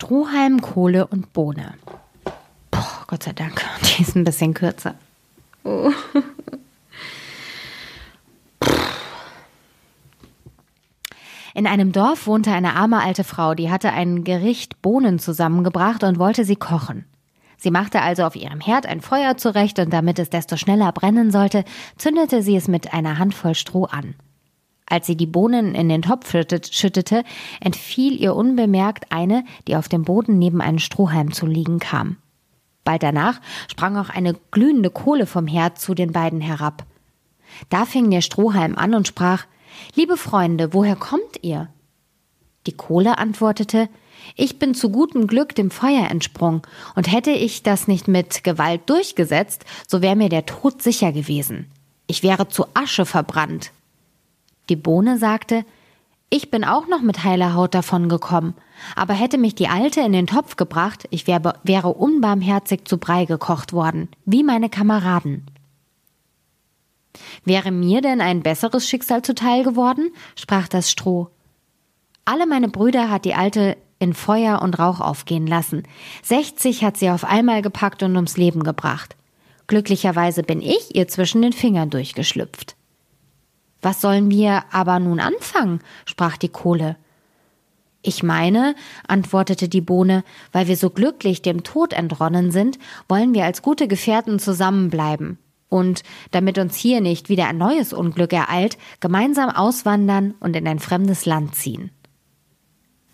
Strohhalm, Kohle und Bohne. Boah, Gott sei Dank, die ist ein bisschen kürzer. In einem Dorf wohnte eine arme alte Frau, die hatte ein Gericht Bohnen zusammengebracht und wollte sie kochen. Sie machte also auf ihrem Herd ein Feuer zurecht und damit es desto schneller brennen sollte, zündete sie es mit einer Handvoll Stroh an. Als sie die Bohnen in den Topf schüttete, entfiel ihr unbemerkt eine, die auf dem Boden neben einem Strohhalm zu liegen kam. Bald danach sprang auch eine glühende Kohle vom Herd zu den beiden herab. Da fing der Strohhalm an und sprach Liebe Freunde, woher kommt ihr? Die Kohle antwortete Ich bin zu gutem Glück dem Feuer entsprungen, und hätte ich das nicht mit Gewalt durchgesetzt, so wäre mir der Tod sicher gewesen. Ich wäre zu Asche verbrannt. Die Bohne sagte, ich bin auch noch mit heiler Haut davon gekommen, aber hätte mich die Alte in den Topf gebracht, ich wär, wäre unbarmherzig zu Brei gekocht worden, wie meine Kameraden. Wäre mir denn ein besseres Schicksal zuteil geworden? sprach das Stroh. Alle meine Brüder hat die Alte in Feuer und Rauch aufgehen lassen. Sechzig hat sie auf einmal gepackt und ums Leben gebracht. Glücklicherweise bin ich ihr zwischen den Fingern durchgeschlüpft. Was sollen wir aber nun anfangen? sprach die Kohle. Ich meine, antwortete die Bohne, weil wir so glücklich dem Tod entronnen sind, wollen wir als gute Gefährten zusammenbleiben. Und damit uns hier nicht wieder ein neues Unglück ereilt, gemeinsam auswandern und in ein fremdes Land ziehen.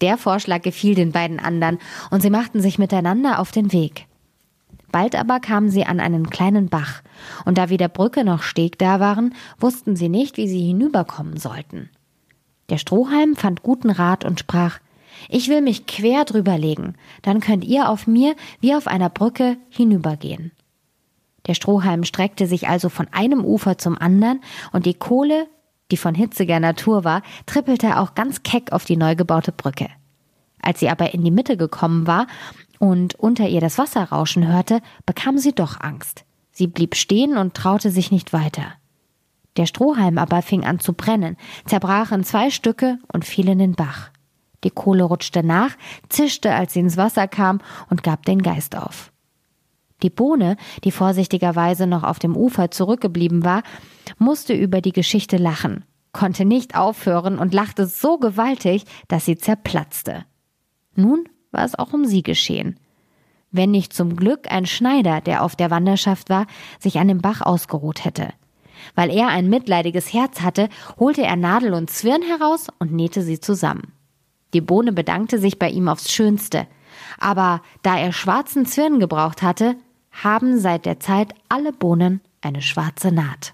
Der Vorschlag gefiel den beiden anderen, und sie machten sich miteinander auf den Weg. Bald aber kamen sie an einen kleinen Bach, und da weder Brücke noch Steg da waren, wussten sie nicht, wie sie hinüberkommen sollten. Der Strohhalm fand guten Rat und sprach Ich will mich quer drüber legen, dann könnt ihr auf mir wie auf einer Brücke hinübergehen. Der Strohhalm streckte sich also von einem Ufer zum anderen, und die Kohle, die von hitziger Natur war, trippelte auch ganz keck auf die neu gebaute Brücke. Als sie aber in die Mitte gekommen war und unter ihr das Wasser rauschen hörte, bekam sie doch Angst. Sie blieb stehen und traute sich nicht weiter. Der Strohhalm aber fing an zu brennen, zerbrach in zwei Stücke und fiel in den Bach. Die Kohle rutschte nach, zischte, als sie ins Wasser kam und gab den Geist auf. Die Bohne, die vorsichtigerweise noch auf dem Ufer zurückgeblieben war, musste über die Geschichte lachen, konnte nicht aufhören und lachte so gewaltig, dass sie zerplatzte. Nun war es auch um sie geschehen. Wenn nicht zum Glück ein Schneider, der auf der Wanderschaft war, sich an dem Bach ausgeruht hätte. Weil er ein mitleidiges Herz hatte, holte er Nadel und Zwirn heraus und nähte sie zusammen. Die Bohne bedankte sich bei ihm aufs Schönste. Aber da er schwarzen Zwirn gebraucht hatte, haben seit der Zeit alle Bohnen eine schwarze Naht.